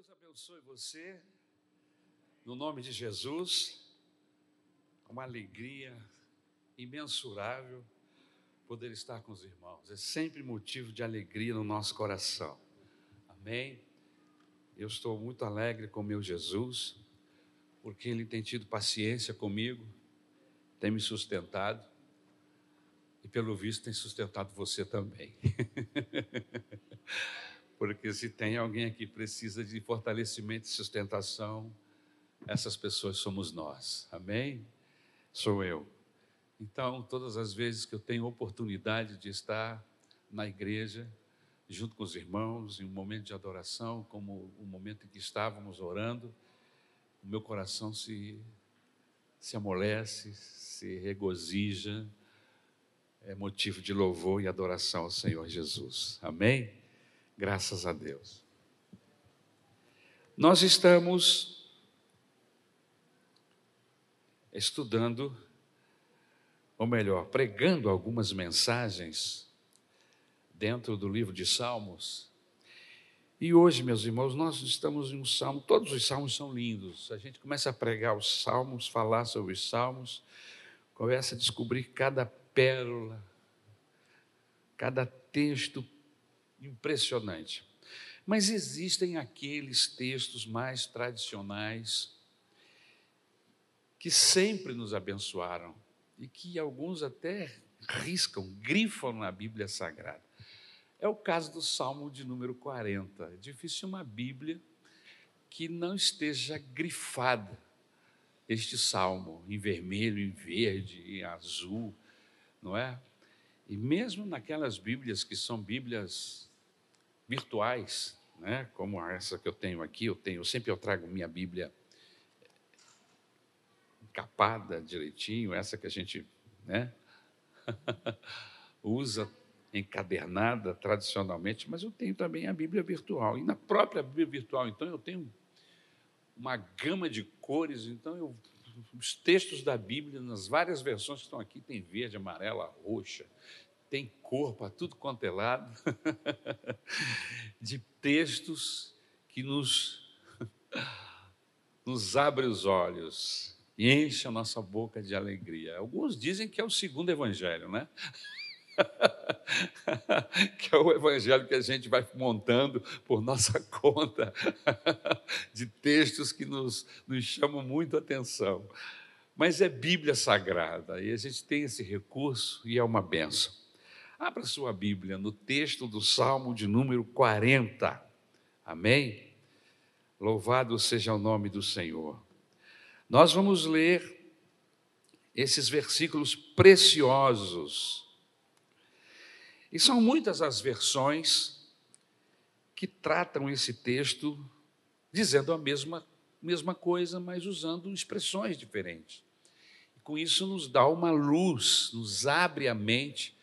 Deus abençoe você, no nome de Jesus, uma alegria imensurável poder estar com os irmãos, é sempre motivo de alegria no nosso coração, amém? Eu estou muito alegre com meu Jesus, porque Ele tem tido paciência comigo, tem me sustentado, e pelo visto tem sustentado você também. Porque se tem alguém aqui que precisa de fortalecimento e sustentação, essas pessoas somos nós. Amém? Sou eu. Então, todas as vezes que eu tenho oportunidade de estar na igreja, junto com os irmãos, em um momento de adoração, como o momento em que estávamos orando, o meu coração se, se amolece, se regozija, é motivo de louvor e adoração ao Senhor Jesus. Amém? Graças a Deus. Nós estamos estudando, ou melhor, pregando algumas mensagens dentro do livro de Salmos. E hoje, meus irmãos, nós estamos em um salmo, todos os salmos são lindos. A gente começa a pregar os salmos, falar sobre os salmos, começa a descobrir cada pérola, cada texto impressionante. Mas existem aqueles textos mais tradicionais que sempre nos abençoaram e que alguns até riscam, grifam na Bíblia Sagrada. É o caso do Salmo de número 40. É difícil uma Bíblia que não esteja grifada este salmo em vermelho, em verde, em azul, não é? E mesmo naquelas Bíblias que são Bíblias virtuais, né? como essa que eu tenho aqui, eu tenho, sempre eu trago minha Bíblia encapada direitinho, essa que a gente né? usa encadernada tradicionalmente, mas eu tenho também a Bíblia virtual. E na própria Bíblia virtual, então, eu tenho uma gama de cores, então eu os textos da Bíblia, nas várias versões que estão aqui, tem verde, amarela, roxa, tem cor para tudo quanto é lado, de textos que nos, nos abre os olhos e enche a nossa boca de alegria. Alguns dizem que é o segundo evangelho, né? que é o evangelho que a gente vai montando por nossa conta, de textos que nos, nos chamam muito a atenção. Mas é Bíblia Sagrada e a gente tem esse recurso e é uma benção. Abra sua Bíblia no texto do Salmo de número 40. Amém? Louvado seja o nome do Senhor. Nós vamos ler esses versículos preciosos. E são muitas as versões que tratam esse texto dizendo a mesma, mesma coisa, mas usando expressões diferentes. E com isso nos dá uma luz, nos abre a mente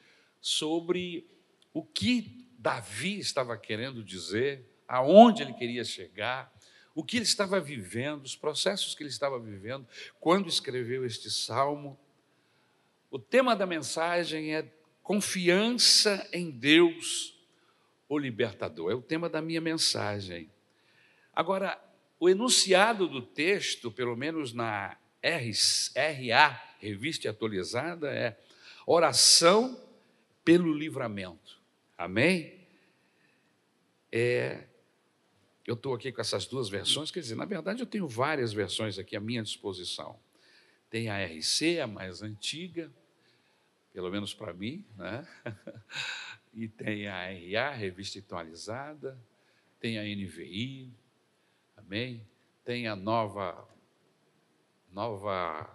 sobre o que Davi estava querendo dizer, aonde ele queria chegar, o que ele estava vivendo, os processos que ele estava vivendo quando escreveu este salmo. O tema da mensagem é confiança em Deus, o libertador. É o tema da minha mensagem. Agora, o enunciado do texto, pelo menos na RA, revista atualizada, é oração pelo livramento. Amém? É, eu estou aqui com essas duas versões, quer dizer, na verdade eu tenho várias versões aqui à minha disposição. Tem a RC, a mais antiga, pelo menos para mim, né? e tem a RA, Revista Atualizada, tem a NVI, amém? Tem a nova, nova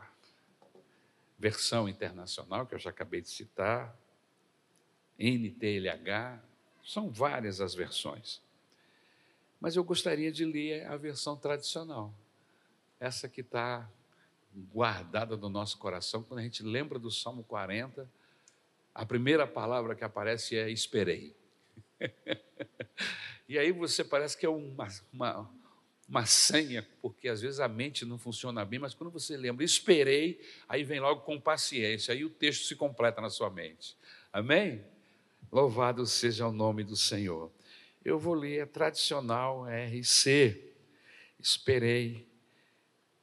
versão internacional, que eu já acabei de citar, NTLH, são várias as versões. Mas eu gostaria de ler a versão tradicional, essa que está guardada no nosso coração, quando a gente lembra do Salmo 40, a primeira palavra que aparece é esperei. e aí você parece que é uma, uma, uma senha, porque às vezes a mente não funciona bem, mas quando você lembra, esperei, aí vem logo com paciência, aí o texto se completa na sua mente. Amém? Louvado seja o nome do Senhor. Eu vou ler a tradicional RC. Esperei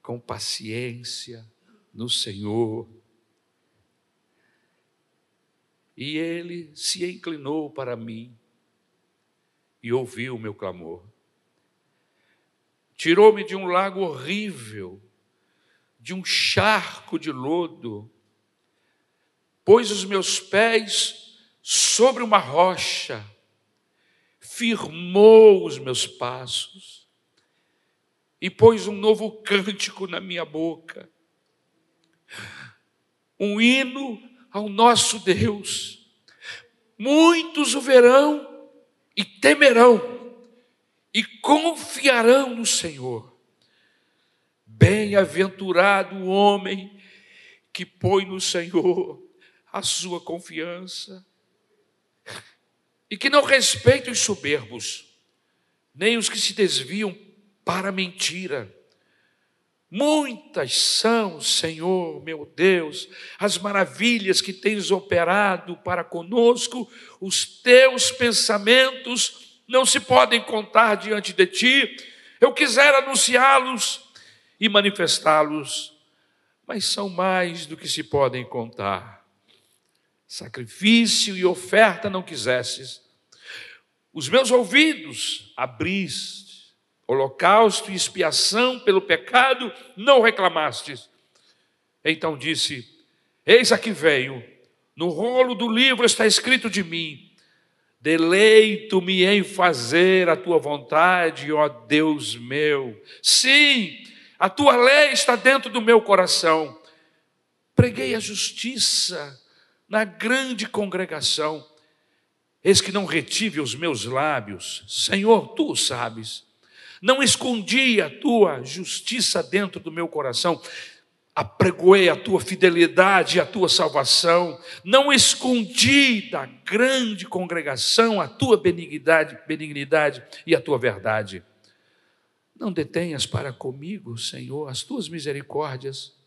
com paciência no Senhor. E ele se inclinou para mim e ouviu o meu clamor. Tirou-me de um lago horrível, de um charco de lodo, pôs os meus pés sobre uma rocha, firmou os meus passos e pôs um novo cântico na minha boca. Um hino ao nosso Deus. Muitos o verão e temerão e confiarão no Senhor. Bem-aventurado o homem que põe no Senhor a sua confiança e que não respeita os soberbos, nem os que se desviam para a mentira. Muitas são, Senhor, meu Deus, as maravilhas que tens operado para conosco, os teus pensamentos não se podem contar diante de ti. Eu quisera anunciá-los e manifestá-los, mas são mais do que se podem contar. Sacrifício e oferta não quisesses, os meus ouvidos abriste holocausto e expiação pelo pecado, não reclamastes. Então disse: Eis aqui veio, no rolo do livro está escrito de mim: Deleito-me em fazer a tua vontade, ó Deus meu. Sim, a tua lei está dentro do meu coração. Preguei a justiça na grande congregação. Eis que não retive os meus lábios. Senhor, tu sabes. Não escondi a tua justiça dentro do meu coração, apregoei a tua fidelidade e a tua salvação, não escondi da grande congregação a tua benignidade, benignidade e a tua verdade. Não detenhas para comigo, Senhor, as tuas misericórdias.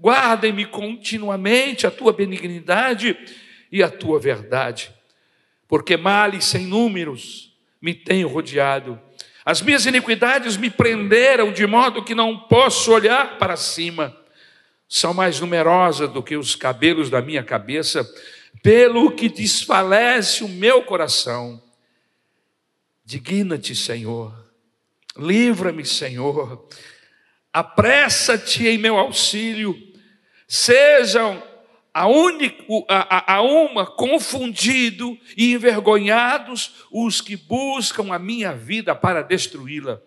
Guardem-me continuamente a tua benignidade e a tua verdade, porque males sem números me têm rodeado as minhas iniquidades me prenderam de modo que não posso olhar para cima. São mais numerosas do que os cabelos da minha cabeça, pelo que desfalece o meu coração. Digna-te, Senhor. Livra-me, Senhor. Apressa-te em meu auxílio. Sejam a, único, a, a, uma confundido e envergonhados os que buscam a minha vida para destruí-la.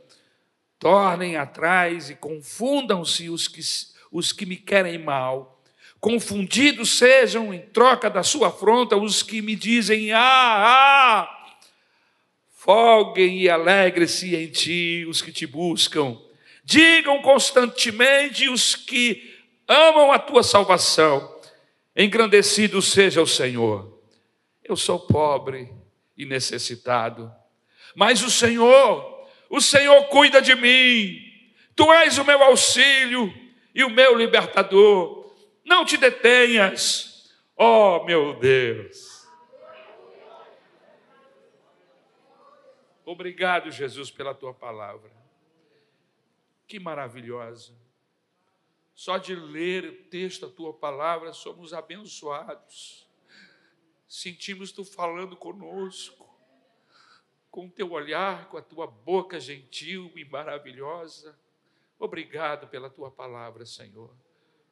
Tornem atrás e confundam-se os que, os que me querem mal. Confundidos sejam em troca da sua afronta os que me dizem: Ah, ah! Folguem e alegre-se em ti os que te buscam. Digam constantemente os que amam a tua salvação Engrandecido seja o Senhor. Eu sou pobre e necessitado, mas o Senhor, o Senhor cuida de mim. Tu és o meu auxílio e o meu libertador. Não te detenhas, ó oh, meu Deus. Obrigado, Jesus, pela tua palavra. Que maravilhosa. Só de ler o texto, a tua palavra, somos abençoados. Sentimos tu falando conosco, com o teu olhar, com a tua boca gentil e maravilhosa. Obrigado pela tua palavra, Senhor.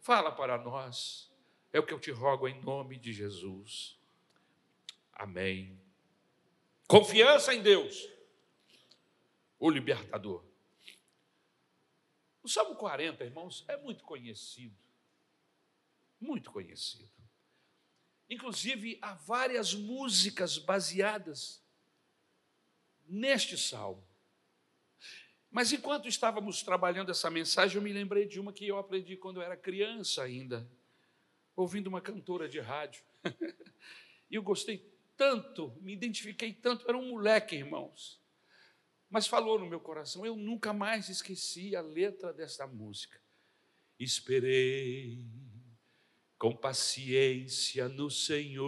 Fala para nós. É o que eu te rogo em nome de Jesus. Amém. Confiança em Deus, o libertador. O Salmo 40, irmãos, é muito conhecido. Muito conhecido. Inclusive, há várias músicas baseadas neste salmo. Mas enquanto estávamos trabalhando essa mensagem, eu me lembrei de uma que eu aprendi quando eu era criança ainda, ouvindo uma cantora de rádio. e eu gostei tanto, me identifiquei tanto, era um moleque, irmãos mas falou no meu coração. Eu nunca mais esqueci a letra desta música. Esperei com paciência no Senhor.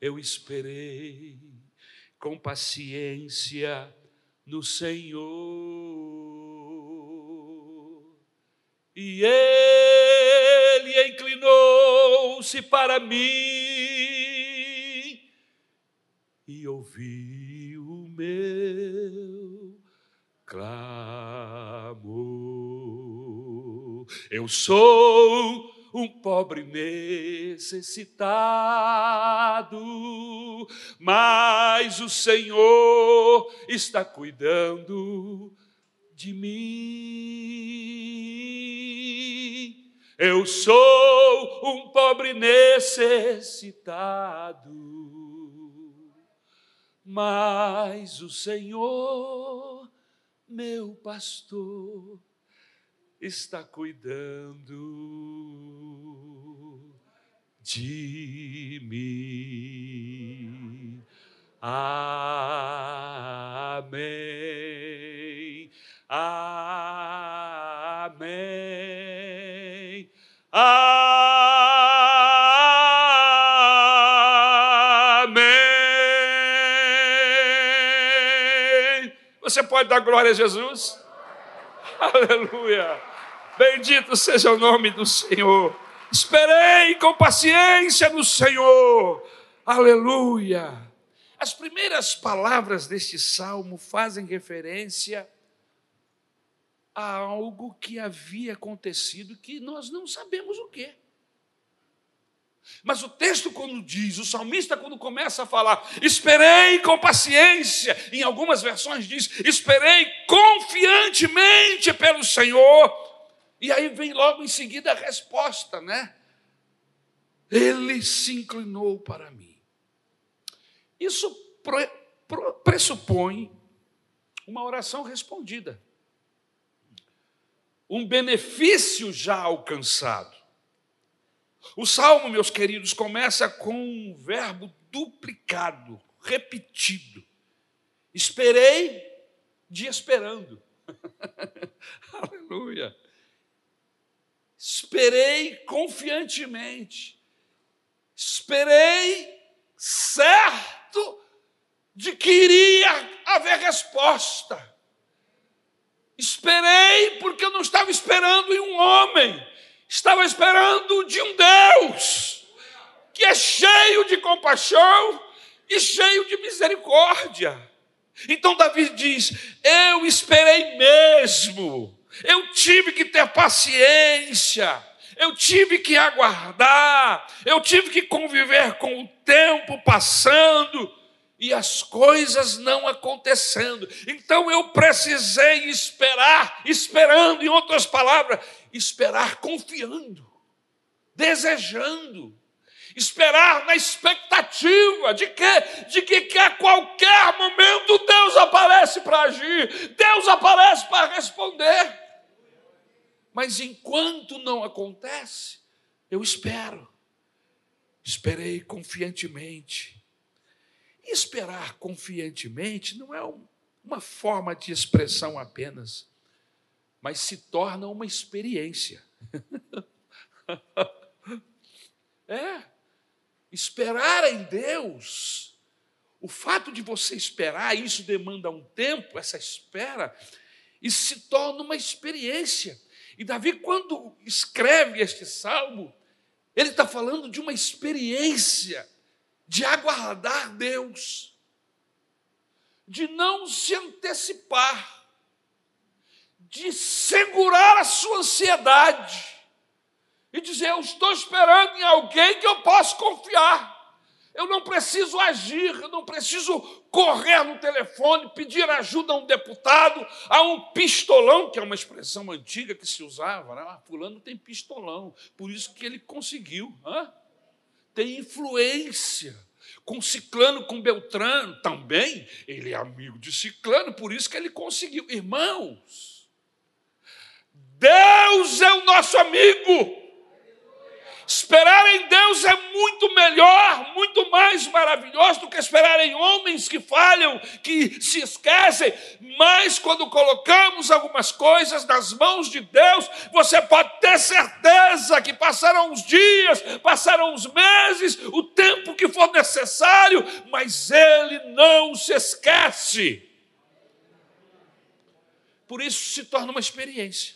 Eu esperei com paciência no Senhor. E ele inclinou-se para mim e ouviu o meu clamor. Eu sou um pobre necessitado, mas o Senhor está cuidando de mim. Eu sou um pobre necessitado, mas o Senhor, meu pastor, está cuidando de mim. Amém. Amém. Amém. Você pode dar glória a Jesus? Aleluia. Bendito seja o nome do Senhor. Esperei com paciência no Senhor. Aleluia. As primeiras palavras deste salmo fazem referência a algo que havia acontecido que nós não sabemos o que. Mas o texto, quando diz, o salmista, quando começa a falar, esperei com paciência, em algumas versões diz, esperei confiantemente pelo Senhor, e aí vem logo em seguida a resposta, né? Ele se inclinou para mim. Isso pressupõe uma oração respondida, um benefício já alcançado. O salmo, meus queridos, começa com um verbo duplicado, repetido. Esperei de esperando. Aleluia. Esperei confiantemente. Esperei certo de que iria haver resposta. Esperei porque eu não estava esperando em um homem, estava esperando de um Deus que é cheio de compaixão e cheio de misericórdia. Então Davi diz: Eu esperei mesmo eu tive que ter paciência, eu tive que aguardar, eu tive que conviver com o tempo passando e as coisas não acontecendo. Então eu precisei esperar, esperando, em outras palavras, esperar confiando, desejando, esperar na expectativa de que, de que, a qualquer momento Deus aparece para agir, Deus aparece para responder. Mas enquanto não acontece, eu espero. Esperei confiantemente. E esperar confiantemente não é uma forma de expressão apenas, mas se torna uma experiência. é. Esperar em Deus, o fato de você esperar, isso demanda um tempo, essa espera, e se torna uma experiência. E Davi, quando escreve este salmo, ele está falando de uma experiência de aguardar Deus, de não se antecipar, de segurar a sua ansiedade e dizer: Eu estou esperando em alguém que eu posso confiar. Eu não preciso agir, eu não preciso correr no telefone, pedir ajuda a um deputado, a um pistolão, que é uma expressão antiga que se usava. Né? Ah, fulano tem pistolão, por isso que ele conseguiu. Hã? Tem influência. Com Ciclano, com Beltrano, também, ele é amigo de Ciclano, por isso que ele conseguiu. Irmãos, Deus é o nosso amigo. Esperar em Deus é muito melhor, muito mais maravilhoso do que esperar em homens que falham, que se esquecem. Mas quando colocamos algumas coisas nas mãos de Deus, você pode ter certeza que passarão os dias, passarão os meses, o tempo que for necessário, mas Ele não se esquece. Por isso se torna uma experiência.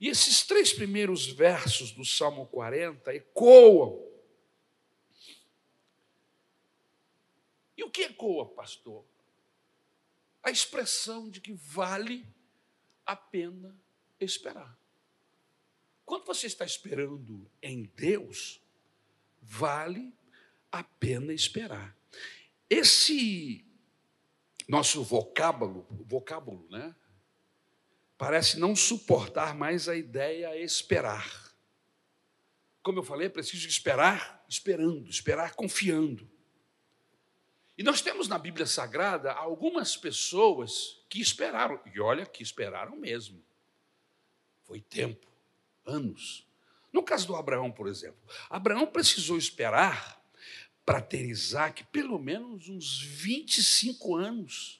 E esses três primeiros versos do Salmo 40 ecoam. E o que ecoa, pastor? A expressão de que vale a pena esperar. Quando você está esperando em Deus, vale a pena esperar. Esse nosso vocábulo, vocábulo, né? Parece não suportar mais a ideia esperar. Como eu falei, é preciso esperar esperando, esperar confiando. E nós temos na Bíblia Sagrada algumas pessoas que esperaram, e olha que esperaram mesmo. Foi tempo, anos. No caso do Abraão, por exemplo, Abraão precisou esperar para ter Isaac pelo menos uns 25 anos.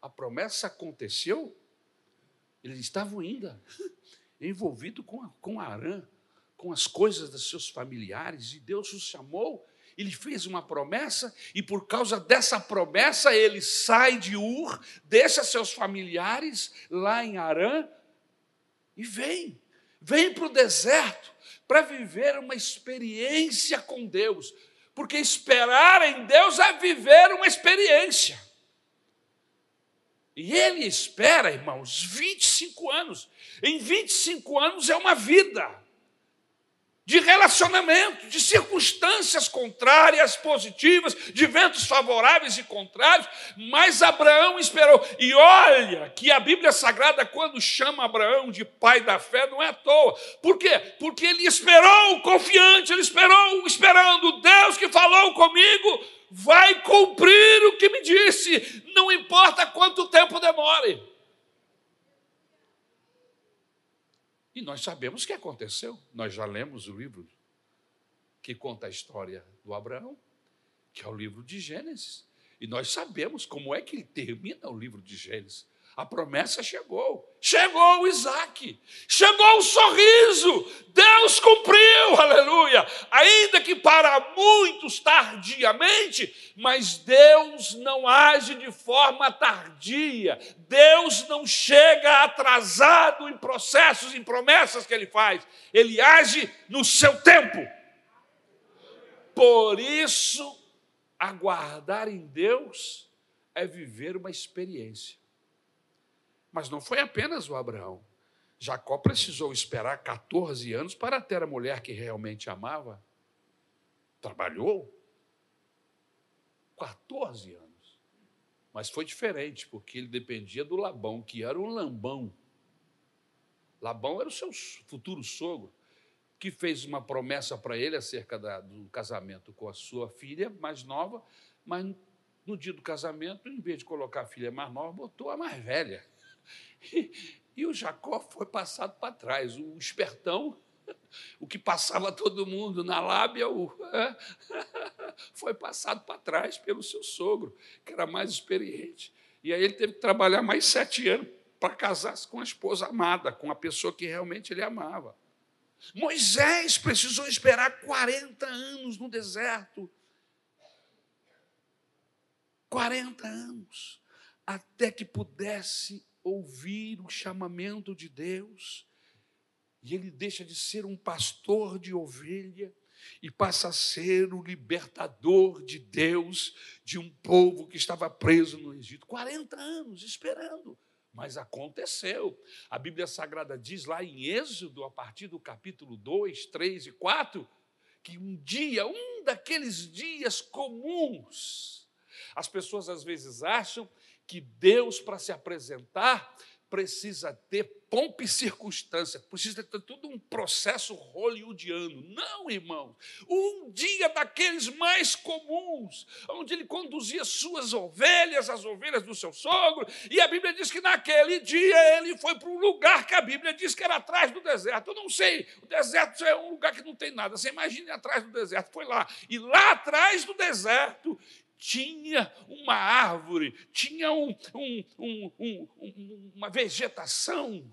A promessa aconteceu, eles estavam ainda envolvidos com, com Arã, com as coisas dos seus familiares, e Deus os chamou, ele fez uma promessa, e por causa dessa promessa ele sai de Ur, deixa seus familiares lá em Arã e vem, vem para o deserto para viver uma experiência com Deus, porque esperar em Deus é viver uma experiência. E ele espera, irmãos, 25 anos. Em 25 anos é uma vida de relacionamento, de circunstâncias contrárias, positivas, de ventos favoráveis e contrários, mas Abraão esperou. E olha que a Bíblia Sagrada, quando chama Abraão de pai da fé, não é à toa. Por quê? Porque ele esperou confiante, ele esperou esperando Deus que falou comigo, vai cumprir o que me disse, não importa quanto tempo demore. E nós sabemos o que aconteceu. Nós já lemos o livro que conta a história do Abraão, que é o livro de Gênesis. E nós sabemos como é que ele termina o livro de Gênesis. A promessa chegou. Chegou o Isaac. Chegou o sorriso. Deus cumpriu, aleluia. Ainda que para muitos tardiamente, mas Deus não age de forma tardia. Deus não chega atrasado em processos, em promessas que ele faz. Ele age no seu tempo. Por isso, aguardar em Deus é viver uma experiência. Mas não foi apenas o Abraão. Jacó precisou esperar 14 anos para ter a mulher que realmente amava. Trabalhou 14 anos. Mas foi diferente, porque ele dependia do Labão, que era um lambão. Labão era o seu futuro sogro, que fez uma promessa para ele acerca da, do casamento com a sua filha mais nova, mas no dia do casamento, em vez de colocar a filha mais nova, botou a mais velha. E, o Jacó foi passado para trás. O espertão, o que passava todo mundo na lábia, o, foi passado para trás pelo seu sogro, que era mais experiente. E aí ele teve que trabalhar mais sete anos para casar-se com a esposa amada, com a pessoa que realmente ele amava. Moisés precisou esperar 40 anos no deserto. 40 anos, até que pudesse ouvir o chamamento de Deus, e ele deixa de ser um pastor de ovelha e passa a ser o libertador de Deus de um povo que estava preso no Egito. 40 anos esperando. Mas aconteceu. A Bíblia Sagrada diz lá em Êxodo, a partir do capítulo 2, 3 e 4, que um dia, um daqueles dias comuns, as pessoas às vezes acham que Deus, para se apresentar, precisa ter pompa e circunstância, precisa ter todo um processo hollywoodiano. Não, irmão. Um dia daqueles mais comuns, onde ele conduzia suas ovelhas, as ovelhas do seu sogro, e a Bíblia diz que naquele dia ele foi para um lugar que a Bíblia diz que era atrás do deserto. Eu não sei, o deserto é um lugar que não tem nada. Você imagine atrás do deserto. Foi lá. E lá atrás do deserto tinha uma árvore, tinha um, um, um, uma vegetação,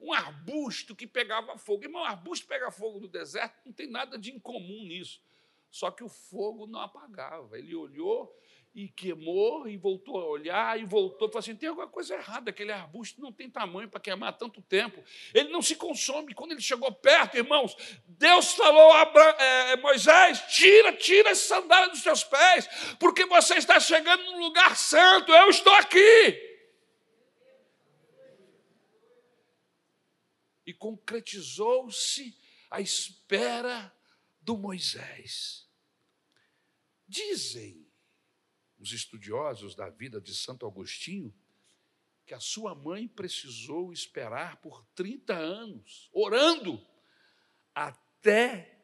um arbusto que pegava fogo. Irmão, arbusto pegar fogo no deserto não tem nada de incomum nisso. Só que o fogo não apagava. Ele olhou e queimou e voltou a olhar e voltou e falou assim: tem alguma coisa errada, aquele arbusto não tem tamanho para queimar tanto tempo, ele não se consome. Quando ele chegou perto, irmãos, Deus falou a é, Moisés: tira, tira essa sandália dos seus pés, porque você está chegando num lugar santo, eu estou aqui. E concretizou-se a espera do Moisés. Dizem os estudiosos da vida de Santo Agostinho, que a sua mãe precisou esperar por 30 anos, orando, até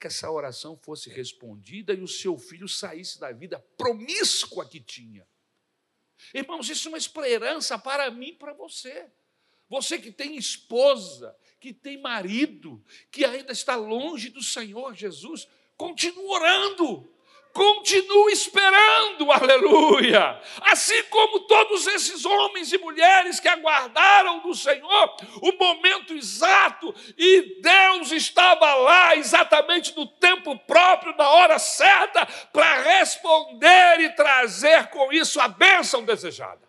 que essa oração fosse respondida e o seu filho saísse da vida promíscua que tinha. Irmãos, isso é uma esperança para mim e para você. Você que tem esposa, que tem marido, que ainda está longe do Senhor Jesus, continue orando continua esperando, aleluia. Assim como todos esses homens e mulheres que aguardaram do Senhor o momento exato e Deus estava lá exatamente no tempo próprio, na hora certa, para responder e trazer com isso a bênção desejada.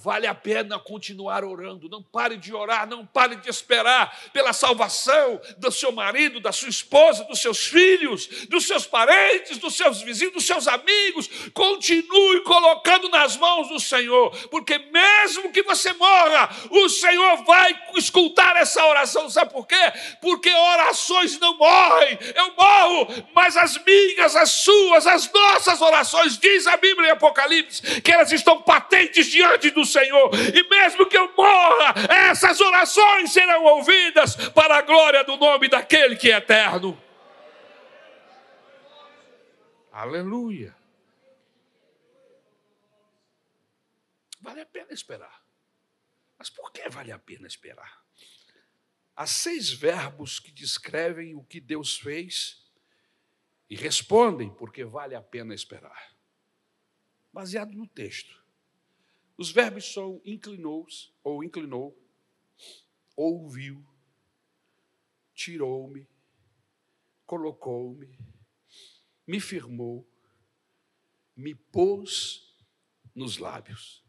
Vale a pena continuar orando. Não pare de orar, não pare de esperar pela salvação do seu marido, da sua esposa, dos seus filhos, dos seus parentes, dos seus vizinhos, dos seus amigos. Continue colocando nas mãos do Senhor, porque mesmo que você morra, o Senhor vai escutar essa oração. Sabe por quê? Porque orações não morrem. Eu morro, mas as minhas, as suas, as nossas orações, diz a Bíblia em Apocalipse, que elas estão patentes diante do Senhor, e mesmo que eu morra, essas orações serão ouvidas para a glória do nome daquele que é eterno. Aleluia. Vale a pena esperar. Mas por que vale a pena esperar? Há seis verbos que descrevem o que Deus fez e respondem porque vale a pena esperar. Baseado no texto. Os verbos são inclinou-se, ou inclinou, ouviu, tirou-me, colocou-me, me firmou, me pôs nos lábios.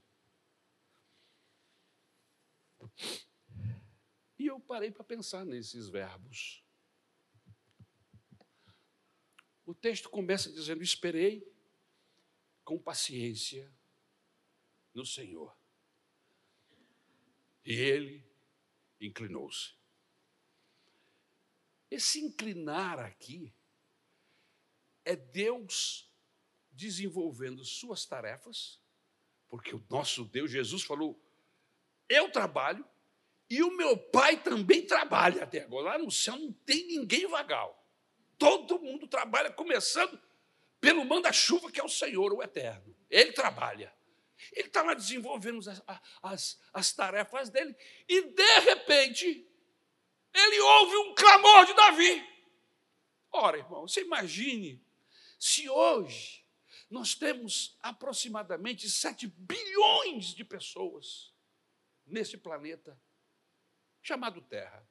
E eu parei para pensar nesses verbos. O texto começa dizendo: Esperei com paciência no Senhor. E ele inclinou-se. Esse inclinar aqui é Deus desenvolvendo suas tarefas, porque o nosso Deus, Jesus, falou: Eu trabalho e o meu pai também trabalha até agora. Lá no céu não tem ninguém vagal. Todo mundo trabalha, começando pelo manda-chuva que é o Senhor, o Eterno. Ele trabalha. Ele estava desenvolvendo as, as, as tarefas dele e, de repente, ele ouve um clamor de Davi. Ora, irmão, você imagine se hoje nós temos aproximadamente 7 bilhões de pessoas nesse planeta chamado Terra.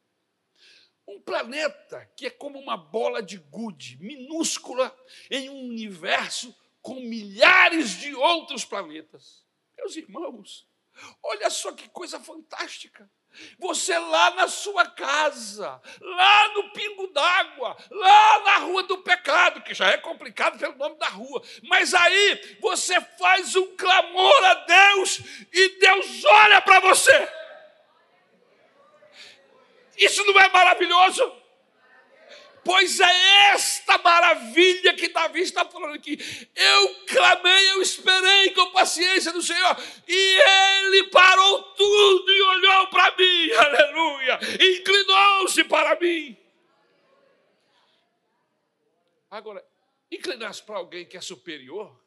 Um planeta que é como uma bola de gude, minúscula, em um universo com milhares de outros planetas. Meus irmãos, olha só que coisa fantástica. Você lá na sua casa, lá no pingo d'água, lá na rua do pecado, que já é complicado pelo nome da rua, mas aí você faz um clamor a Deus e Deus olha para você. Isso não é maravilhoso? Pois é esta maravilha que Davi está falando aqui. Eu clamei, eu esperei com paciência do Senhor, e ele parou tudo e olhou para mim, aleluia, inclinou-se para mim. Agora, inclinar-se para alguém que é superior,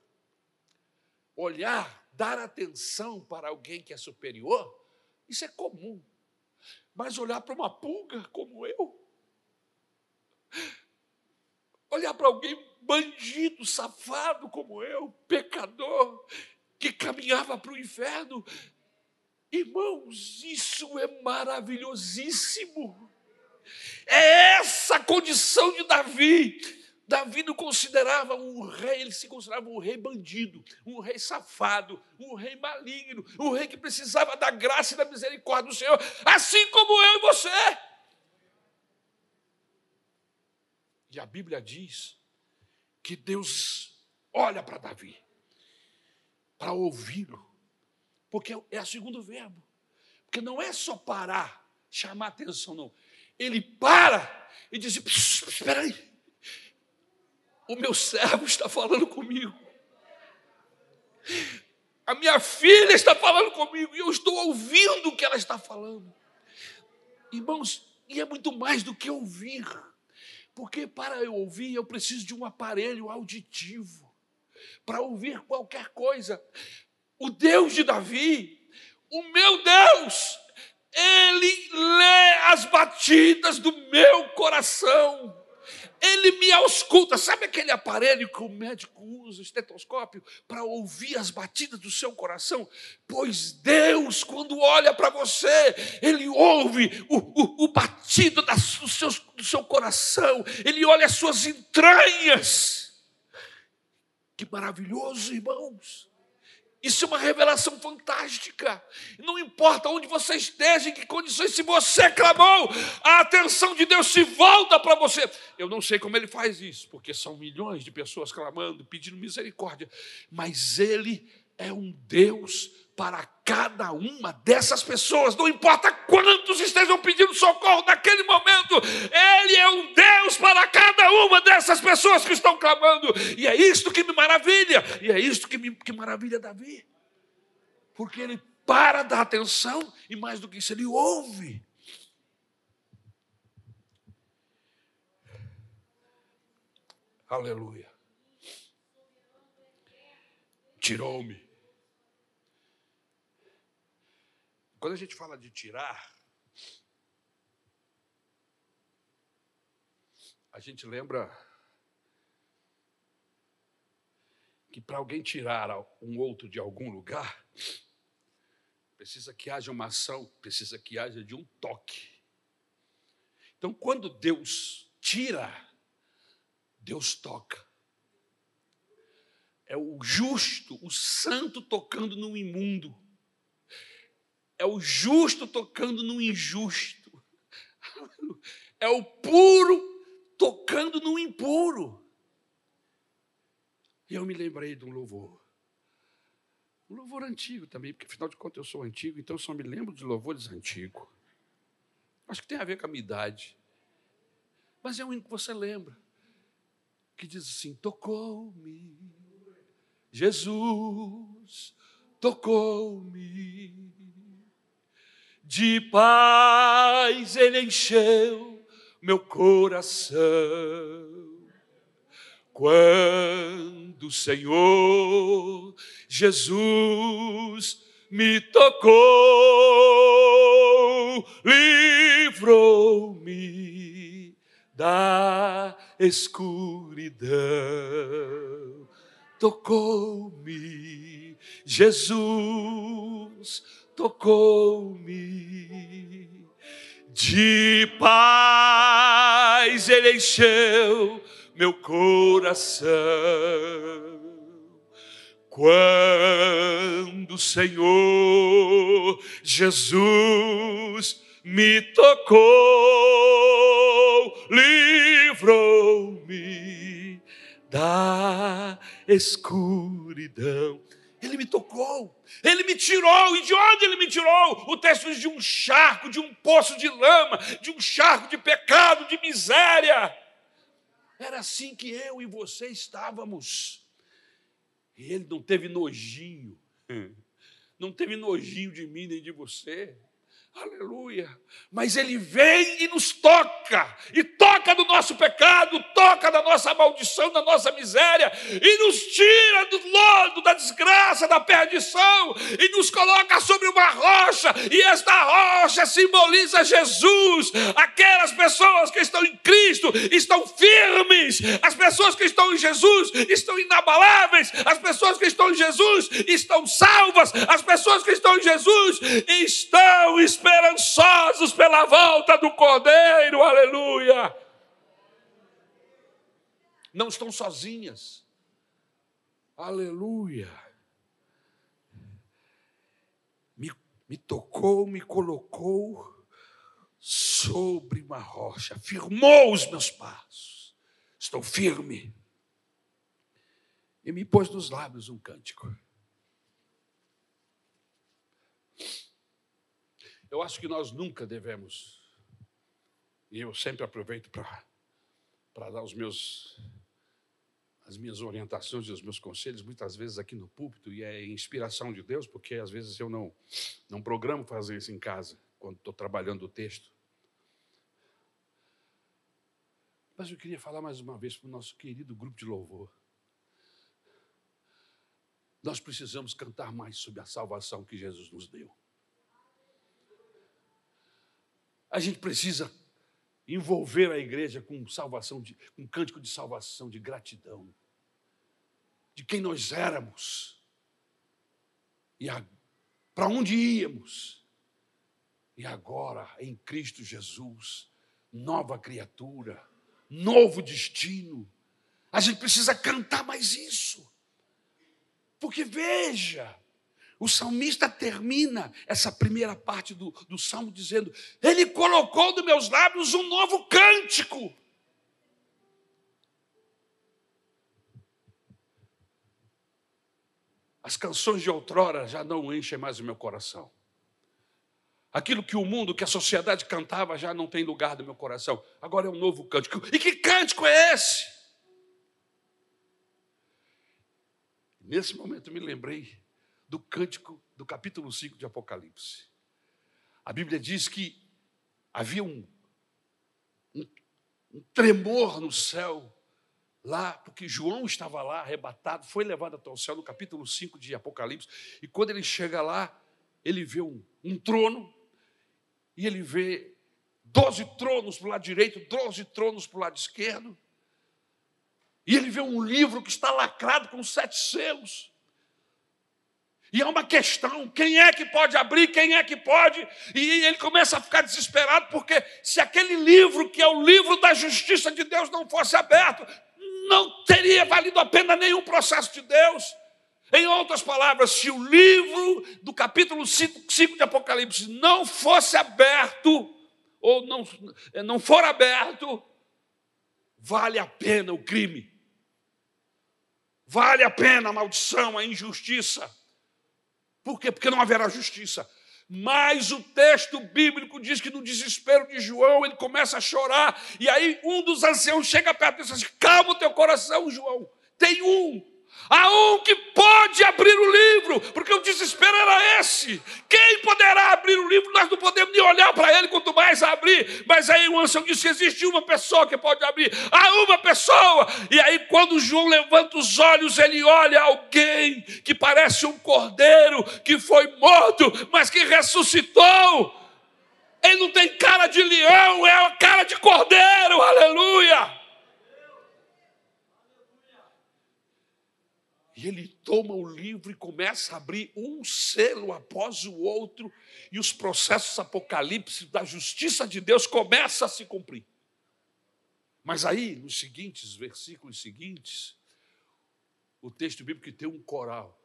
olhar, dar atenção para alguém que é superior, isso é comum. Mas olhar para uma pulga como eu, olhar para alguém bandido, safado como eu, pecador, que caminhava para o inferno, irmãos, isso é maravilhosíssimo. É essa a condição de Davi Davi não considerava um rei, ele se considerava um rei bandido, um rei safado, um rei maligno, um rei que precisava da graça e da misericórdia do Senhor, assim como eu e você. E a Bíblia diz que Deus olha para Davi, para ouvi-lo, porque é o segundo verbo, porque não é só parar, chamar atenção, não. Ele para e diz: espera aí o meu servo está falando comigo. A minha filha está falando comigo e eu estou ouvindo o que ela está falando. Irmãos, e é muito mais do que ouvir, porque para eu ouvir eu preciso de um aparelho auditivo para ouvir qualquer coisa. O Deus de Davi, o meu Deus, ele lê as batidas do meu coração. Ele me ausculta. Sabe aquele aparelho que o médico usa, o estetoscópio, para ouvir as batidas do seu coração? Pois Deus, quando olha para você, Ele ouve o, o, o batido do, seu, do seu coração, Ele olha as suas entranhas. Que maravilhoso, irmãos. Isso é uma revelação fantástica. Não importa onde você esteja, em que condições, se você clamou, a atenção de Deus se volta para você. Eu não sei como ele faz isso, porque são milhões de pessoas clamando, pedindo misericórdia, mas ele é um Deus para cada uma dessas pessoas, não importa quantos estejam pedindo socorro naquele momento, Ele é um Deus para cada uma dessas pessoas que estão clamando, e é isto que me maravilha, e é isto que me que maravilha Davi, porque ele para dar atenção, e mais do que isso, ele ouve. Aleluia. Tirou-me Quando a gente fala de tirar, a gente lembra que para alguém tirar um outro de algum lugar, precisa que haja uma ação, precisa que haja de um toque. Então, quando Deus tira, Deus toca. É o justo, o santo tocando no imundo é o justo tocando no injusto, é o puro tocando no impuro. E eu me lembrei de um louvor, um louvor antigo também, porque afinal de contas eu sou antigo, então eu só me lembro de louvores antigos. Acho que tem a ver com a minha idade, mas é um que você lembra, que diz assim: tocou-me, Jesus tocou-me de paz ele encheu meu coração. Quando o Senhor Jesus me tocou, livrou-me da escuridão. Tocou-me, Jesus tocou-me. De paz ele encheu meu coração. Quando o Senhor Jesus me tocou, livrou-me da escuridão. Ele me tocou, ele me tirou. E de onde ele me tirou? O texto diz de um charco, de um poço de lama, de um charco de pecado, de miséria. Era assim que eu e você estávamos. E ele não teve nojinho, não teve nojinho de mim nem de você. Aleluia. Mas Ele vem e nos toca, e toca do nosso pecado, toca da nossa maldição, da nossa miséria, e nos tira do lodo, da desgraça, da perdição, e nos coloca sobre uma rocha, e esta rocha simboliza Jesus. Aquelas pessoas que estão em Cristo estão firmes, as pessoas que estão em Jesus estão inabaláveis, as pessoas que estão em Jesus estão salvas, as pessoas que estão em Jesus estão esperançosos pela volta do Cordeiro, aleluia. Não estão sozinhas, aleluia. Me, me tocou, me colocou sobre uma rocha, firmou os meus passos, estou firme. E me pôs nos lábios um cântico. Eu acho que nós nunca devemos, e eu sempre aproveito para dar os meus, as minhas orientações e os meus conselhos, muitas vezes aqui no púlpito, e é inspiração de Deus, porque às vezes eu não, não programo fazer isso em casa, quando estou trabalhando o texto. Mas eu queria falar mais uma vez para o nosso querido grupo de louvor. Nós precisamos cantar mais sobre a salvação que Jesus nos deu. A gente precisa envolver a igreja com salvação, de, com um cântico de salvação, de gratidão, de quem nós éramos e para onde íamos. E agora, em Cristo Jesus, nova criatura, novo destino. A gente precisa cantar mais isso. Porque veja, o salmista termina essa primeira parte do, do salmo dizendo: Ele colocou dos meus lábios um novo cântico. As canções de outrora já não enchem mais o meu coração. Aquilo que o mundo, que a sociedade cantava, já não tem lugar no meu coração. Agora é um novo cântico. E que cântico é esse? Nesse momento eu me lembrei do cântico do capítulo 5 de Apocalipse. A Bíblia diz que havia um, um, um tremor no céu, lá, porque João estava lá arrebatado, foi levado até o céu, no capítulo 5 de Apocalipse, e quando ele chega lá, ele vê um, um trono, e ele vê doze tronos para o lado direito, doze tronos para o lado esquerdo, e ele vê um livro que está lacrado com sete selos. E é uma questão: quem é que pode abrir, quem é que pode? E ele começa a ficar desesperado, porque se aquele livro, que é o livro da justiça de Deus, não fosse aberto, não teria valido a pena nenhum processo de Deus. Em outras palavras, se o livro do capítulo 5, 5 de Apocalipse não fosse aberto, ou não, não for aberto, vale a pena o crime, vale a pena a maldição, a injustiça. Por quê? Porque não haverá justiça. Mas o texto bíblico diz que no desespero de João ele começa a chorar. E aí um dos anciãos chega perto e diz assim: Calma o teu coração, João. Tem um Há um que pode abrir o livro, porque o desespero era esse. Quem poderá abrir o livro? Nós não podemos nem olhar para ele, quanto mais abrir. Mas aí o ancião disse existe uma pessoa que pode abrir. Há uma pessoa. E aí, quando João levanta os olhos, ele olha alguém que parece um cordeiro que foi morto, mas que ressuscitou. Ele não tem cara de leão, é a cara de cordeiro. Aleluia. E ele toma o livro e começa a abrir um selo após o outro, e os processos apocalípticos da justiça de Deus começam a se cumprir. Mas aí, nos seguintes versículos seguintes, o texto bíblico tem um coral.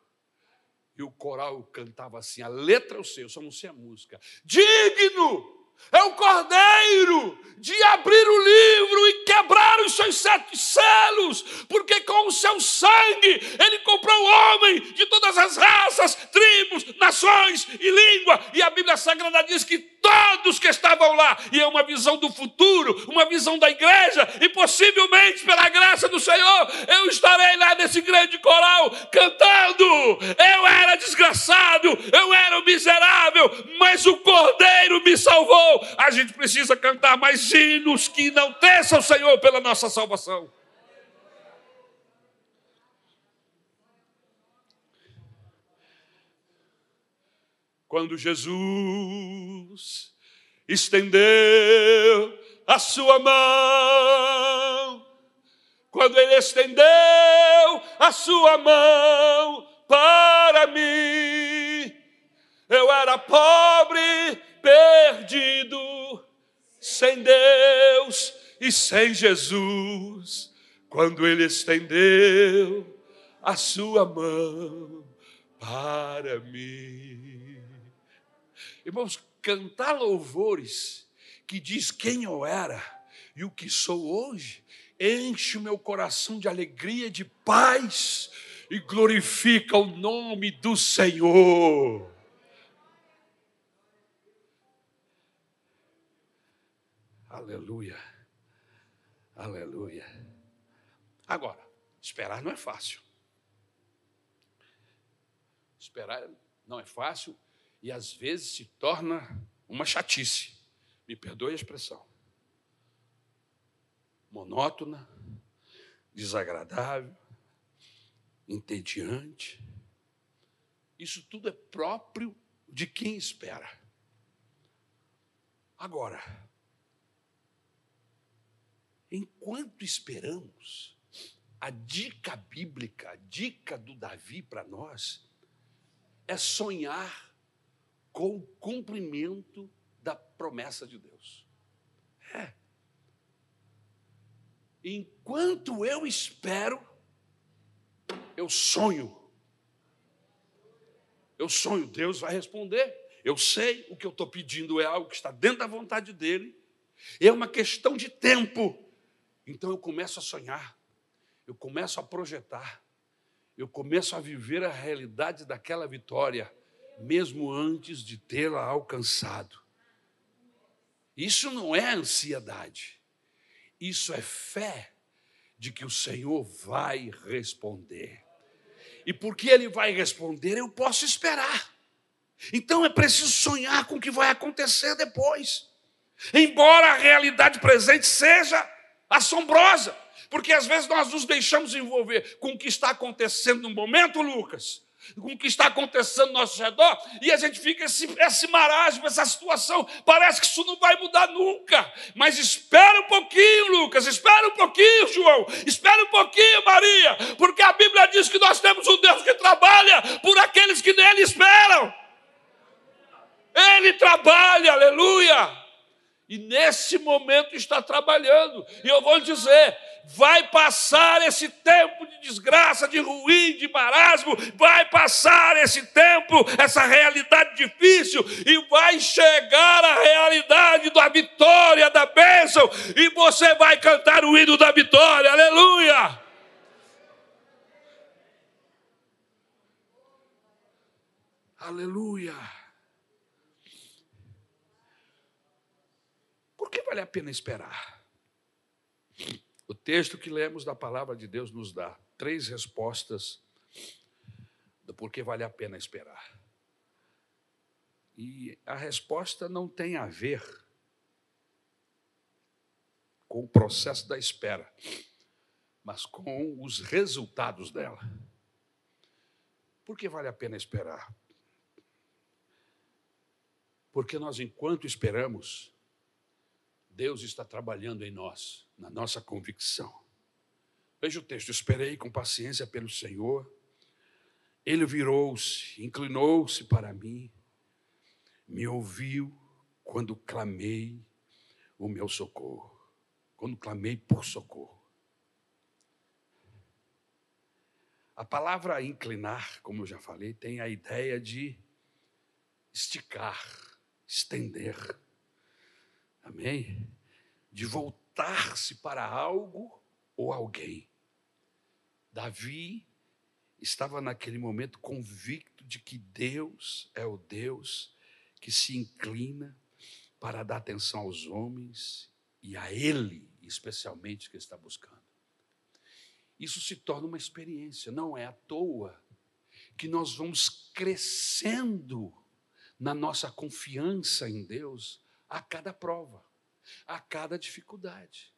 E o coral cantava assim: a letra eu sei, eu só não sei a música. Digno é o cordeiro de abrir o livro e quebrar os seus sete selos, porque com o seu sangue ele comprou o homem de todas as raças, tribos, nações e língua. E a Bíblia Sagrada diz que todo todos que estavam lá. E é uma visão do futuro, uma visão da igreja, e possivelmente, pela graça do Senhor, eu estarei lá nesse grande coral cantando. Eu era desgraçado, eu era miserável, mas o Cordeiro me salvou. A gente precisa cantar mais hinos que não teçam o Senhor pela nossa salvação. Quando Jesus estendeu a sua mão, quando ele estendeu a sua mão para mim, eu era pobre, perdido, sem Deus e sem Jesus, quando ele estendeu a sua mão para mim. Irmãos, cantar louvores que diz quem eu era e o que sou hoje, enche o meu coração de alegria, de paz e glorifica o nome do Senhor. Aleluia, aleluia. Agora, esperar não é fácil. Esperar não é fácil e às vezes se torna uma chatice. Me perdoe a expressão. Monótona, desagradável, entediante. Isso tudo é próprio de quem espera. Agora, enquanto esperamos, a dica bíblica, a dica do Davi para nós, é sonhar com o cumprimento da promessa de Deus. É. Enquanto eu espero, eu sonho. Eu sonho, Deus vai responder. Eu sei o que eu estou pedindo é algo que está dentro da vontade dele. É uma questão de tempo. Então eu começo a sonhar, eu começo a projetar, eu começo a viver a realidade daquela vitória mesmo antes de tê-la alcançado. Isso não é ansiedade, isso é fé de que o Senhor vai responder. E porque Ele vai responder, eu posso esperar. Então é preciso sonhar com o que vai acontecer depois. Embora a realidade presente seja assombrosa, porque às vezes nós nos deixamos envolver com o que está acontecendo no momento, Lucas, com o que está acontecendo ao nosso redor, e a gente fica esse, esse marasmo, essa situação, parece que isso não vai mudar nunca. Mas espera um pouquinho, Lucas, espera um pouquinho, João, espera um pouquinho, Maria, porque a Bíblia diz que nós temos um Deus que trabalha por aqueles que nele esperam. Ele trabalha, aleluia. E nesse momento está trabalhando. E eu vou lhe dizer: vai passar esse tempo de desgraça, de ruim, de marasmo, vai passar esse tempo, essa realidade difícil, e vai chegar a realidade da vitória, da bênção, e você vai cantar o hino da vitória, aleluia! Aleluia! Por que vale a pena esperar? O texto que lemos da palavra de Deus nos dá três respostas do porquê vale a pena esperar. E a resposta não tem a ver com o processo da espera, mas com os resultados dela. Por que vale a pena esperar? Porque nós, enquanto esperamos, Deus está trabalhando em nós, na nossa convicção. Veja o texto: esperei com paciência pelo Senhor. Ele virou-se, inclinou-se para mim, me ouviu quando clamei o meu socorro, quando clamei por socorro. A palavra inclinar, como eu já falei, tem a ideia de esticar, estender. Amém? De voltar-se para algo ou alguém. Davi estava naquele momento convicto de que Deus é o Deus que se inclina para dar atenção aos homens e a Ele, especialmente, que está buscando. Isso se torna uma experiência, não é à toa que nós vamos crescendo na nossa confiança em Deus a cada prova, a cada dificuldade.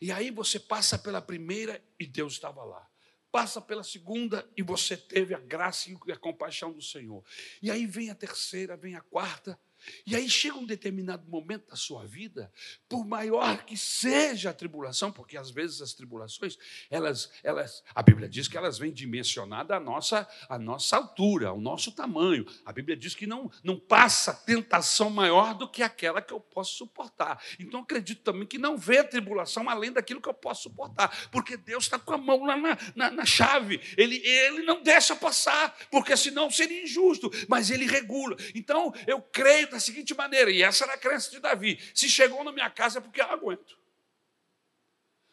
E aí você passa pela primeira e Deus estava lá. Passa pela segunda e você teve a graça e a compaixão do Senhor. E aí vem a terceira, vem a quarta, e aí chega um determinado momento da sua vida, por maior que seja a tribulação, porque às vezes as tribulações, elas, elas, a Bíblia diz que elas vêm dimensionadas à nossa, à nossa altura, ao nosso tamanho. A Bíblia diz que não, não passa tentação maior do que aquela que eu posso suportar. Então acredito também que não vê tribulação além daquilo que eu posso suportar, porque Deus está com a mão lá na, na, na chave. Ele, ele não deixa passar, porque senão seria injusto, mas ele regula. Então eu creio da seguinte maneira, e essa era a crença de Davi: se chegou na minha casa é porque eu aguento.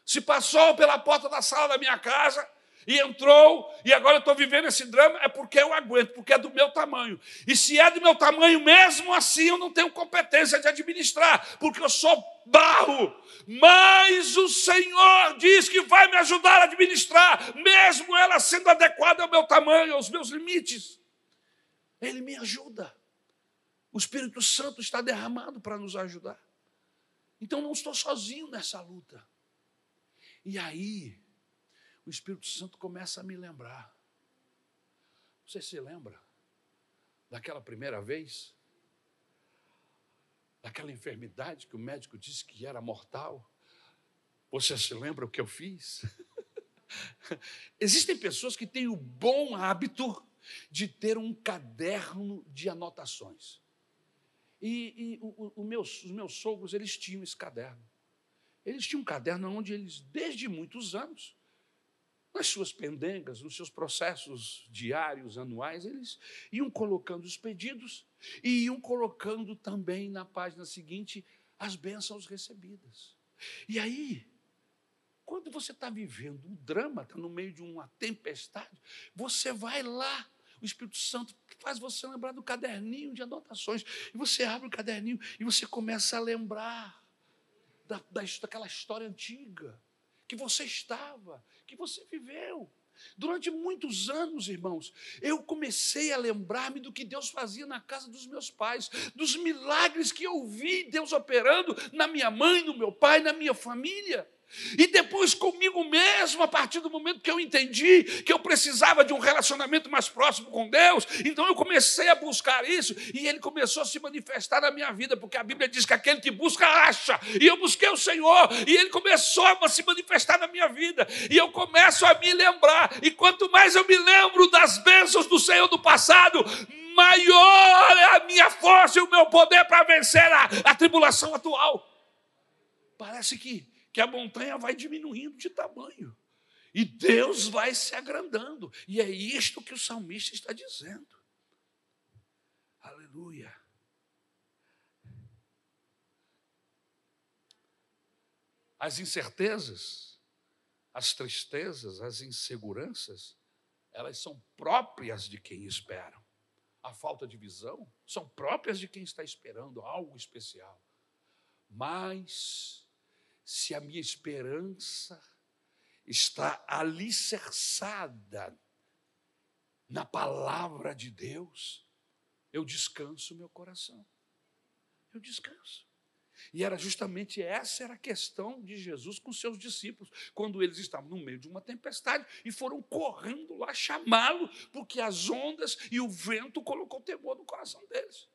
Se passou pela porta da sala da minha casa, e entrou, e agora eu estou vivendo esse drama, é porque eu aguento, porque é do meu tamanho. E se é do meu tamanho, mesmo assim eu não tenho competência de administrar, porque eu sou barro. Mas o Senhor diz que vai me ajudar a administrar, mesmo ela sendo adequada ao meu tamanho, aos meus limites. Ele me ajuda. O Espírito Santo está derramado para nos ajudar. Então não estou sozinho nessa luta. E aí, o Espírito Santo começa a me lembrar. Você se lembra daquela primeira vez? Daquela enfermidade que o médico disse que era mortal? Você se lembra o que eu fiz? Existem pessoas que têm o bom hábito de ter um caderno de anotações. E, e o, o meus, os meus sogros, eles tinham esse caderno. Eles tinham um caderno onde eles, desde muitos anos, nas suas pendengas, nos seus processos diários, anuais, eles iam colocando os pedidos e iam colocando também na página seguinte as bênçãos recebidas. E aí, quando você está vivendo um drama, está no meio de uma tempestade, você vai lá o Espírito Santo faz você lembrar do caderninho de anotações. E você abre o caderninho e você começa a lembrar da, da, daquela história antiga que você estava, que você viveu. Durante muitos anos, irmãos, eu comecei a lembrar-me do que Deus fazia na casa dos meus pais, dos milagres que eu vi Deus operando na minha mãe, no meu pai, na minha família. E depois comigo mesmo, a partir do momento que eu entendi que eu precisava de um relacionamento mais próximo com Deus, então eu comecei a buscar isso e ele começou a se manifestar na minha vida, porque a Bíblia diz que aquele que busca acha. E eu busquei o Senhor e ele começou a se manifestar na minha vida. E eu começo a me lembrar, e quanto mais eu me lembro das bênçãos do Senhor do passado, maior é a minha força e o meu poder para vencer a, a tribulação atual. Parece que que a montanha vai diminuindo de tamanho. E Deus vai se agrandando. E é isto que o salmista está dizendo. Aleluia. As incertezas, as tristezas, as inseguranças, elas são próprias de quem espera. A falta de visão são próprias de quem está esperando algo especial. Mas se a minha esperança está alicerçada na palavra de Deus, eu descanso meu coração. Eu descanso. E era justamente essa era a questão de Jesus com seus discípulos, quando eles estavam no meio de uma tempestade e foram correndo lá chamá-lo, porque as ondas e o vento colocou temor no coração deles.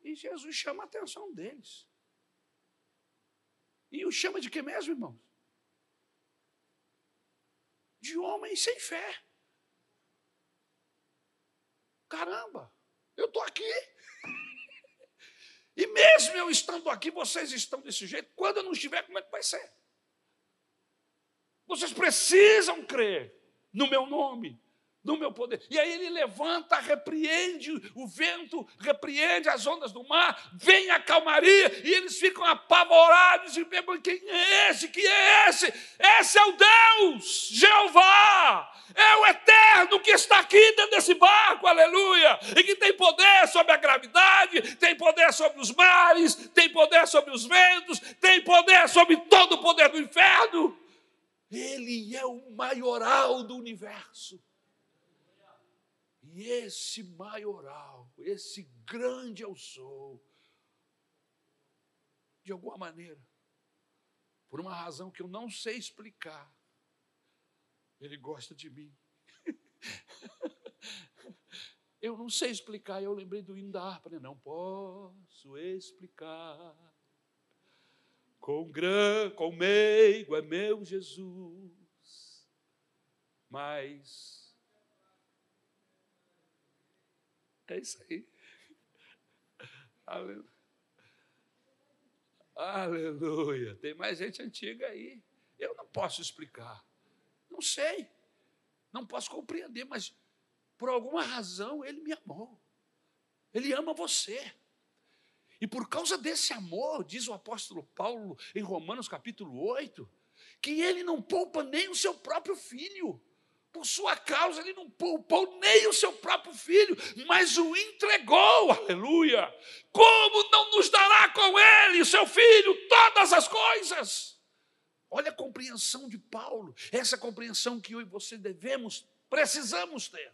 E Jesus chama a atenção deles. E o chama de que mesmo, irmãos? De homem sem fé. Caramba, eu estou aqui. E mesmo eu estando aqui, vocês estão desse jeito. Quando eu não estiver, como é que vai ser? Vocês precisam crer no meu nome do meu poder. E aí ele levanta, repreende o vento, repreende as ondas do mar, vem a calmaria, e eles ficam apavorados e perguntam: quem é esse? Quem é esse? Esse é o Deus, Jeová, é o Eterno que está aqui dentro desse barco, aleluia, e que tem poder sobre a gravidade, tem poder sobre os mares, tem poder sobre os ventos, tem poder sobre todo o poder do inferno. Ele é o maioral do universo. E esse maioral, esse grande eu sou, de alguma maneira, por uma razão que eu não sei explicar, ele gosta de mim. Eu não sei explicar, eu lembrei do hino da harpa, né? não posso explicar. Com gran, com meigo é meu Jesus, mas é isso aí. Aleluia. Aleluia. Tem mais gente antiga aí. Eu não posso explicar. Não sei. Não posso compreender, mas por alguma razão ele me amou. Ele ama você. E por causa desse amor, diz o apóstolo Paulo em Romanos capítulo 8, que ele não poupa nem o seu próprio filho. Por sua causa, ele não poupou nem o seu próprio filho, mas o entregou, aleluia. Como não nos dará com ele, o seu filho, todas as coisas? Olha a compreensão de Paulo, essa compreensão que eu e você devemos, precisamos ter.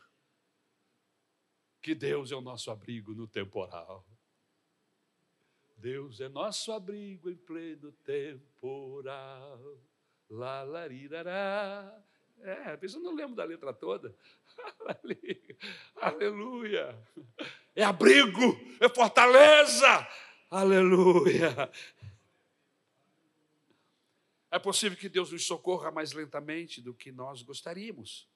Que Deus é o nosso abrigo no temporal. Deus é nosso abrigo em pleno temporal. Lá, larirará. É, às vezes eu não lembro da letra toda. Aleluia. É abrigo, é fortaleza. Aleluia. É possível que Deus nos socorra mais lentamente do que nós gostaríamos.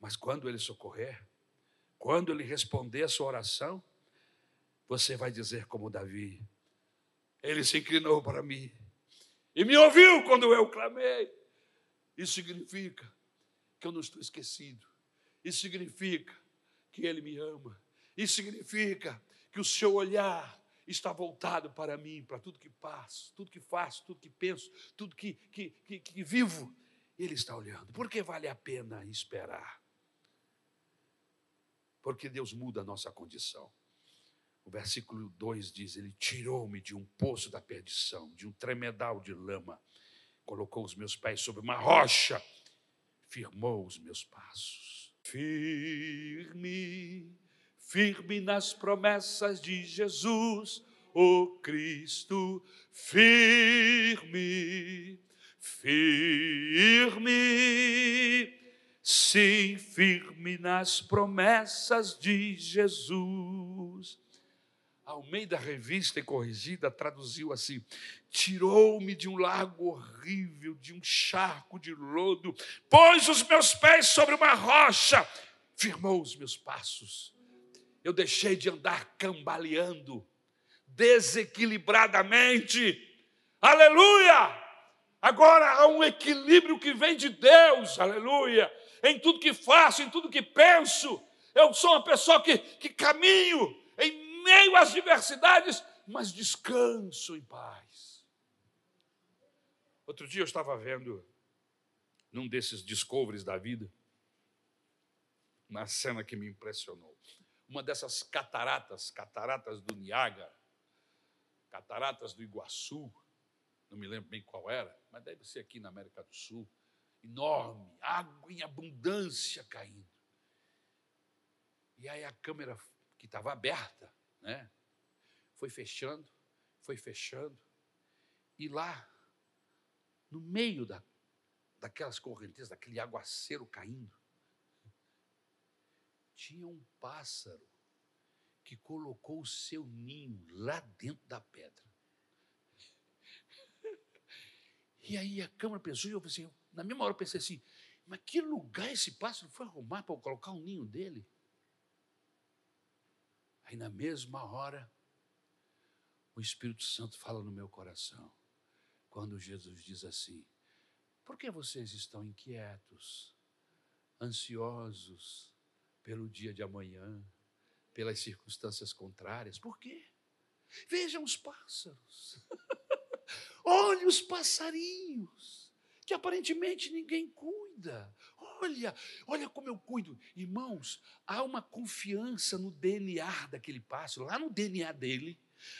Mas quando Ele socorrer, quando Ele responder a sua oração, você vai dizer como Davi: Ele se inclinou para mim e me ouviu quando eu clamei. Isso significa que eu não estou esquecido. Isso significa que Ele me ama. Isso significa que o seu olhar está voltado para mim, para tudo que passo, tudo que faço, tudo que penso, tudo que, que, que, que vivo. Ele está olhando. Porque vale a pena esperar. Porque Deus muda a nossa condição. O versículo 2 diz: Ele tirou-me de um poço da perdição, de um tremedal de lama, colocou os meus pés sobre uma rocha, firmou os meus passos. Firme firme nas promessas de Jesus, o Cristo, firme, firme, sim, firme nas promessas de Jesus. Almeida Revista e Corrigida traduziu assim: tirou-me de um lago horrível, de um charco de lodo, pôs os meus pés sobre uma rocha, firmou os meus passos eu deixei de andar cambaleando, desequilibradamente. Aleluia! Agora há um equilíbrio que vem de Deus, aleluia. Em tudo que faço, em tudo que penso, eu sou uma pessoa que, que caminho em meio às diversidades, mas descanso em paz. Outro dia eu estava vendo, num desses discoveries da vida, uma cena que me impressionou uma dessas cataratas, cataratas do Niágara, cataratas do Iguaçu, não me lembro bem qual era, mas deve ser aqui na América do Sul, enorme, água em abundância caindo. E aí a câmera que estava aberta, né, foi fechando, foi fechando, e lá, no meio da, daquelas correntes, daquele aguaceiro caindo, tinha um pássaro que colocou o seu ninho lá dentro da pedra. E aí a câmara pensou, e eu pensei, na mesma hora eu pensei assim, mas que lugar esse pássaro foi arrumar para colocar o ninho dele? Aí na mesma hora, o Espírito Santo fala no meu coração, quando Jesus diz assim: Por que vocês estão inquietos, ansiosos, pelo dia de amanhã, pelas circunstâncias contrárias. Por quê? Vejam os pássaros. Olhe os passarinhos, que aparentemente ninguém cuida. Olha, olha como eu cuido. Irmãos, há uma confiança no DNA daquele pássaro, lá no DNA dele.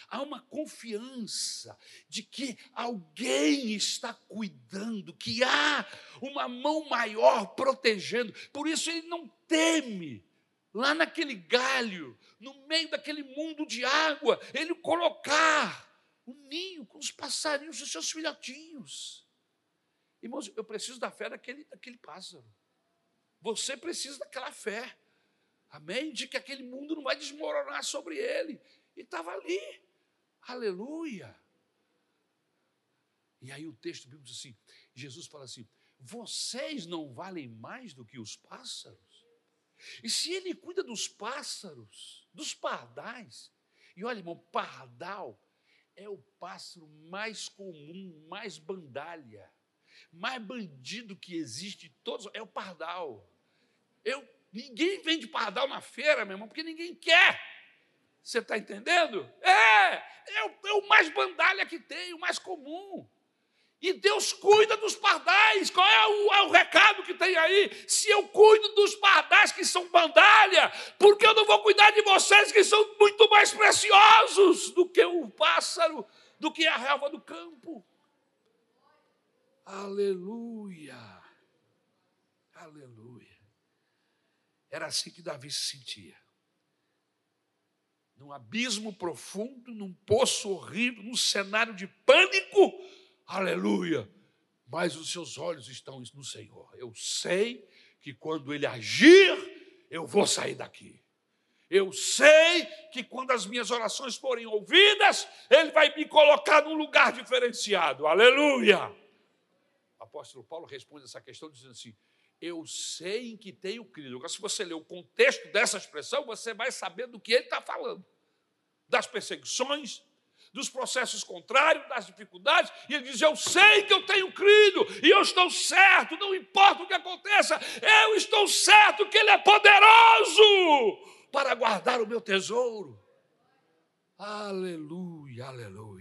Há uma confiança de que alguém está cuidando, que há uma mão maior protegendo. Por isso ele não teme. Lá naquele galho, no meio daquele mundo de água, ele colocar o um ninho com os passarinhos, os seus filhotinhos. Irmãos, eu preciso da fé daquele, daquele pássaro. Você precisa daquela fé. Amém? De que aquele mundo não vai desmoronar sobre ele. E estava ali. Aleluia. E aí o texto bíblico diz assim: Jesus fala assim: vocês não valem mais do que os pássaros? E se ele cuida dos pássaros, dos pardais, e olha, irmão, pardal é o pássaro mais comum, mais bandalha, mais bandido que existe, todos é o pardal. Eu, ninguém vende pardal na feira, meu irmão, porque ninguém quer. Você está entendendo? É, é é o mais bandalha que tem, o mais comum. E Deus cuida dos pardais. Qual é o, é o, recado que tem aí? Se eu cuido dos pardais que são bandalha, por que eu não vou cuidar de vocês que são muito mais preciosos do que o pássaro, do que a relva do campo? Aleluia. Aleluia. Era assim que Davi se sentia. Num abismo profundo, num poço horrível, num cenário de pânico. Aleluia. Mas os seus olhos estão no Senhor. Eu sei que quando Ele agir, eu vou sair daqui. Eu sei que quando as minhas orações forem ouvidas, Ele vai me colocar num lugar diferenciado. Aleluia. O apóstolo Paulo responde essa questão dizendo assim: eu sei em que tenho crido. Agora, se você ler o contexto dessa expressão, você vai saber do que ele está falando: das perseguições, dos processos contrários, das dificuldades. E ele diz: Eu sei que eu tenho crido, e eu estou certo, não importa o que aconteça, eu estou certo que Ele é poderoso para guardar o meu tesouro. Aleluia, aleluia.